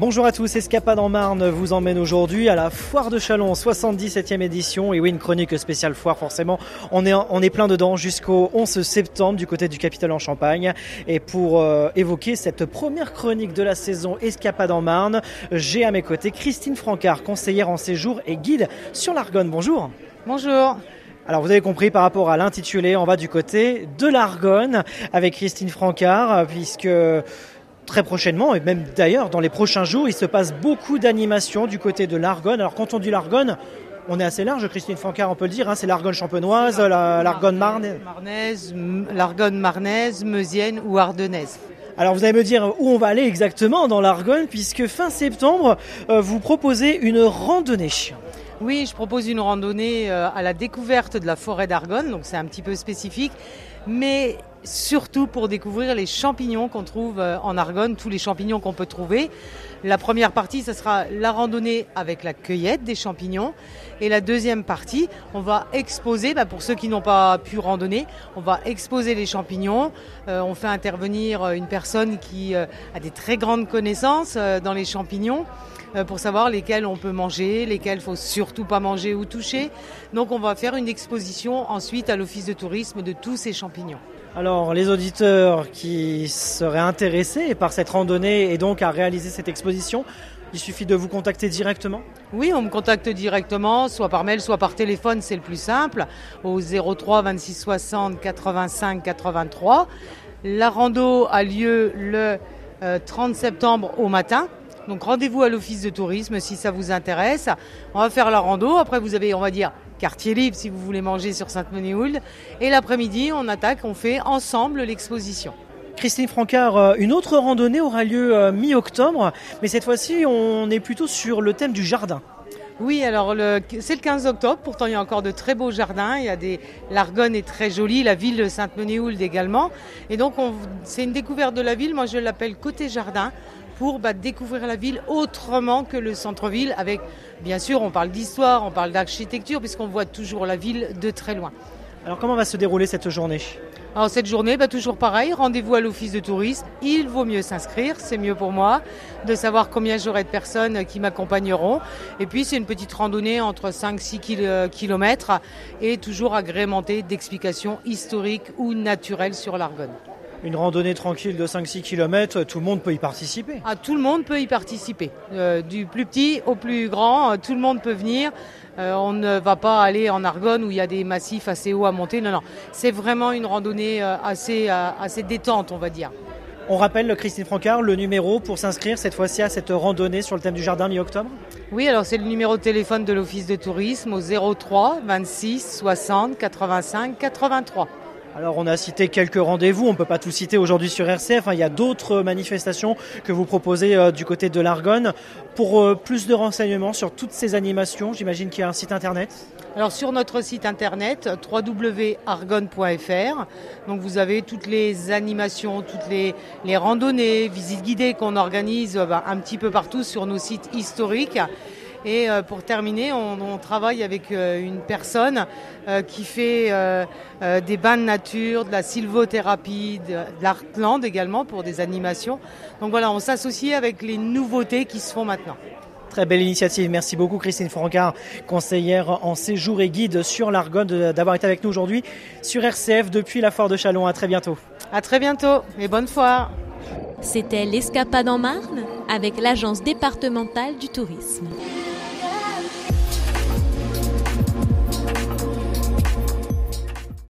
Bonjour à tous, Escapade en Marne vous emmène aujourd'hui à la Foire de Chalon, 77e édition. Et oui, une chronique spéciale foire, forcément. On est, on est plein dedans jusqu'au 11 septembre du côté du Capitole en Champagne. Et pour euh, évoquer cette première chronique de la saison Escapade en Marne, j'ai à mes côtés Christine Francard, conseillère en séjour et guide sur l'Argonne. Bonjour. Bonjour. Alors vous avez compris par rapport à l'intitulé, on va du côté de l'Argonne avec Christine Francard, puisque très prochainement, et même d'ailleurs dans les prochains jours, il se passe beaucoup d'animations du côté de l'Argonne. Alors quand on dit l'Argonne, on est assez large, Christine Francard, on peut le dire, hein, c'est l'Argonne champenoise, l'Argonne marnaise. Marnaise, l'Argonne marnaise, meusienne ou ardennaise. Alors vous allez me dire où on va aller exactement dans l'Argonne, puisque fin septembre, euh, vous proposez une randonnée. Oui, je propose une randonnée euh, à la découverte de la forêt d'Argonne, donc c'est un petit peu spécifique, mais surtout pour découvrir les champignons qu'on trouve euh, en Argonne, tous les champignons qu'on peut trouver. La première partie, ce sera la randonnée avec la cueillette des champignons. Et la deuxième partie, on va exposer, bah, pour ceux qui n'ont pas pu randonner, on va exposer les champignons. Euh, on fait intervenir euh, une personne qui a des très grandes connaissances dans les champignons pour savoir lesquels on peut manger, lesquels faut surtout pas manger ou toucher. Donc on va faire une exposition ensuite à l'office de tourisme de tous ces champignons. Alors, les auditeurs qui seraient intéressés par cette randonnée et donc à réaliser cette exposition, il suffit de vous contacter directement? Oui, on me contacte directement, soit par mail, soit par téléphone, c'est le plus simple, au 03 26 60 85 83. La rando a lieu le 30 euh, septembre au matin. Donc rendez-vous à l'office de tourisme si ça vous intéresse. On va faire la rando. Après, vous avez, on va dire, quartier libre si vous voulez manger sur Sainte-Menehould. Et l'après-midi, on attaque, on fait ensemble l'exposition. Christine Francard, euh, une autre randonnée aura lieu euh, mi-octobre, mais cette fois-ci, on est plutôt sur le thème du jardin. Oui, alors c'est le 15 octobre, pourtant il y a encore de très beaux jardins, il y a des l'Argonne est très jolie, la ville de Sainte-Menehould également. Et donc c'est une découverte de la ville, moi je l'appelle côté jardin pour bah, découvrir la ville autrement que le centre-ville avec bien sûr on parle d'histoire, on parle d'architecture puisqu'on voit toujours la ville de très loin. Alors comment va se dérouler cette journée? Alors cette journée, bah, toujours pareil, rendez-vous à l'office de tourisme. Il vaut mieux s'inscrire, c'est mieux pour moi de savoir combien j'aurai de personnes qui m'accompagneront. Et puis c'est une petite randonnée entre 5-6 km et toujours agrémentée d'explications historiques ou naturelles sur l'Argonne une randonnée tranquille de 5-6 km, tout le monde peut y participer. Ah, tout le monde peut y participer. Euh, du plus petit au plus grand, euh, tout le monde peut venir. Euh, on ne va pas aller en Argonne où il y a des massifs assez hauts à monter. Non, non. C'est vraiment une randonnée assez, assez détente, on va dire. On rappelle, Christine Francard, le numéro pour s'inscrire cette fois-ci à cette randonnée sur le thème du jardin mi-octobre? Oui, alors c'est le numéro de téléphone de l'Office de tourisme au 03 26 60 85 83. Alors on a cité quelques rendez-vous, on ne peut pas tout citer aujourd'hui sur RCF, hein. il y a d'autres manifestations que vous proposez euh, du côté de l'Argonne. Pour euh, plus de renseignements sur toutes ces animations, j'imagine qu'il y a un site internet? Alors sur notre site internet www.argonne.fr, donc vous avez toutes les animations, toutes les, randonnées, visites guidées qu'on organise euh, bah, un petit peu partout sur nos sites historiques. Et euh, pour terminer, on, travaille avec euh, une personne euh, qui fait des bains de nature, de la sylvothérapie, de, l'artland également pour des animations. Donc voilà, on s'associe avec les nouveautés qui se font maintenant. Très belle initiative. Merci beaucoup Christine Francard, conseillère en séjour et guide sur l'Argonne, d'avoir été avec nous aujourd'hui sur RCF depuis la foire de Chalon. À très bientôt. À très bientôt et bonne foire. C'était l'Escapade en Marne avec l'Agence départementale du tourisme.